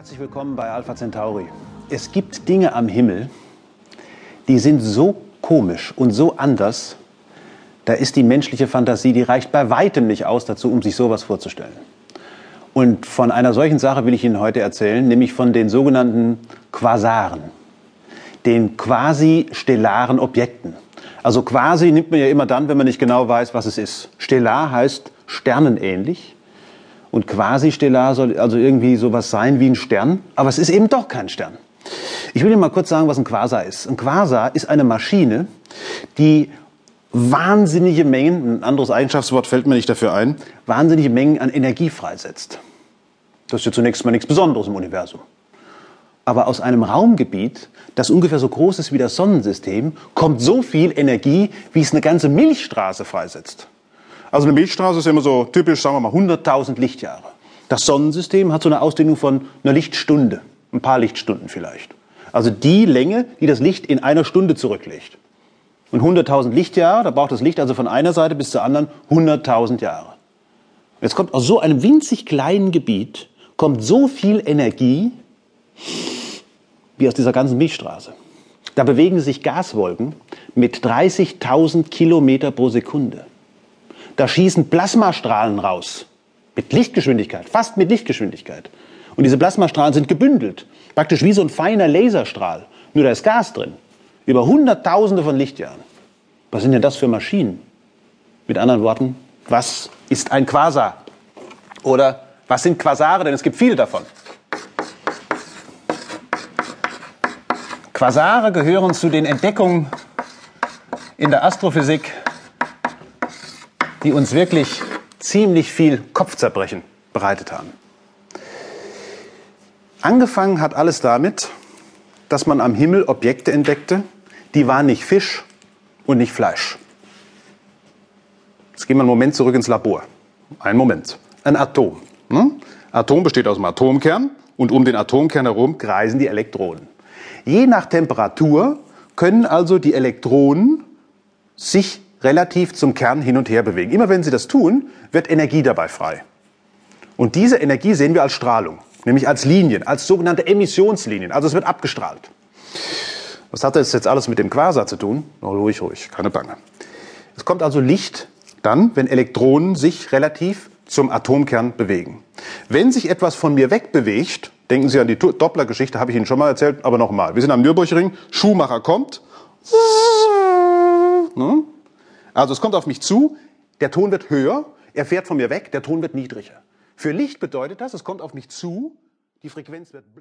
Herzlich willkommen bei Alpha Centauri. Es gibt Dinge am Himmel, die sind so komisch und so anders, da ist die menschliche Fantasie, die reicht bei weitem nicht aus dazu, um sich sowas vorzustellen. Und von einer solchen Sache will ich Ihnen heute erzählen, nämlich von den sogenannten Quasaren, den quasi stellaren Objekten. Also quasi nimmt man ja immer dann, wenn man nicht genau weiß, was es ist. Stellar heißt sternenähnlich und quasi stellar soll also irgendwie sowas sein wie ein Stern, aber es ist eben doch kein Stern. Ich will Ihnen mal kurz sagen, was ein Quasar ist. Ein Quasar ist eine Maschine, die wahnsinnige Mengen, ein anderes Eigenschaftswort fällt mir nicht dafür ein, wahnsinnige Mengen an Energie freisetzt. Das ist ja zunächst mal nichts Besonderes im Universum. Aber aus einem Raumgebiet, das ungefähr so groß ist wie das Sonnensystem, kommt so viel Energie, wie es eine ganze Milchstraße freisetzt. Also eine Milchstraße ist immer so typisch, sagen wir mal, 100.000 Lichtjahre. Das Sonnensystem hat so eine Ausdehnung von einer Lichtstunde, ein paar Lichtstunden vielleicht. Also die Länge, die das Licht in einer Stunde zurücklegt. Und 100.000 Lichtjahre, da braucht das Licht also von einer Seite bis zur anderen 100.000 Jahre. Jetzt kommt aus so einem winzig kleinen Gebiet, kommt so viel Energie wie aus dieser ganzen Milchstraße. Da bewegen sich Gaswolken mit 30.000 Kilometer pro Sekunde. Da schießen Plasmastrahlen raus. Mit Lichtgeschwindigkeit, fast mit Lichtgeschwindigkeit. Und diese Plasmastrahlen sind gebündelt. Praktisch wie so ein feiner Laserstrahl. Nur da ist Gas drin. Über Hunderttausende von Lichtjahren. Was sind denn das für Maschinen? Mit anderen Worten, was ist ein Quasar? Oder was sind Quasare? Denn es gibt viele davon. Quasare gehören zu den Entdeckungen in der Astrophysik, die uns wirklich ziemlich viel Kopfzerbrechen bereitet haben. Angefangen hat alles damit, dass man am Himmel Objekte entdeckte, die waren nicht Fisch und nicht Fleisch. Jetzt gehen wir einen Moment zurück ins Labor. Einen Moment. Ein Atom. Ne? Atom besteht aus einem Atomkern und um den Atomkern herum kreisen die Elektronen. Je nach Temperatur können also die Elektronen sich relativ zum Kern hin und her bewegen. Immer wenn sie das tun, wird Energie dabei frei. Und diese Energie sehen wir als Strahlung, nämlich als Linien, als sogenannte Emissionslinien. Also es wird abgestrahlt. Was hat das jetzt alles mit dem Quasar zu tun? Oh, ruhig, ruhig, keine Bange. Es kommt also Licht dann, wenn Elektronen sich relativ zum Atomkern bewegen. Wenn sich etwas von mir wegbewegt, denken Sie an die Doppler-Geschichte, habe ich Ihnen schon mal erzählt, aber nochmal. Wir sind am Nürburgring, Schuhmacher kommt. Ne? Also es kommt auf mich zu, der Ton wird höher, er fährt von mir weg, der Ton wird niedriger. Für Licht bedeutet das, es kommt auf mich zu, die Frequenz wird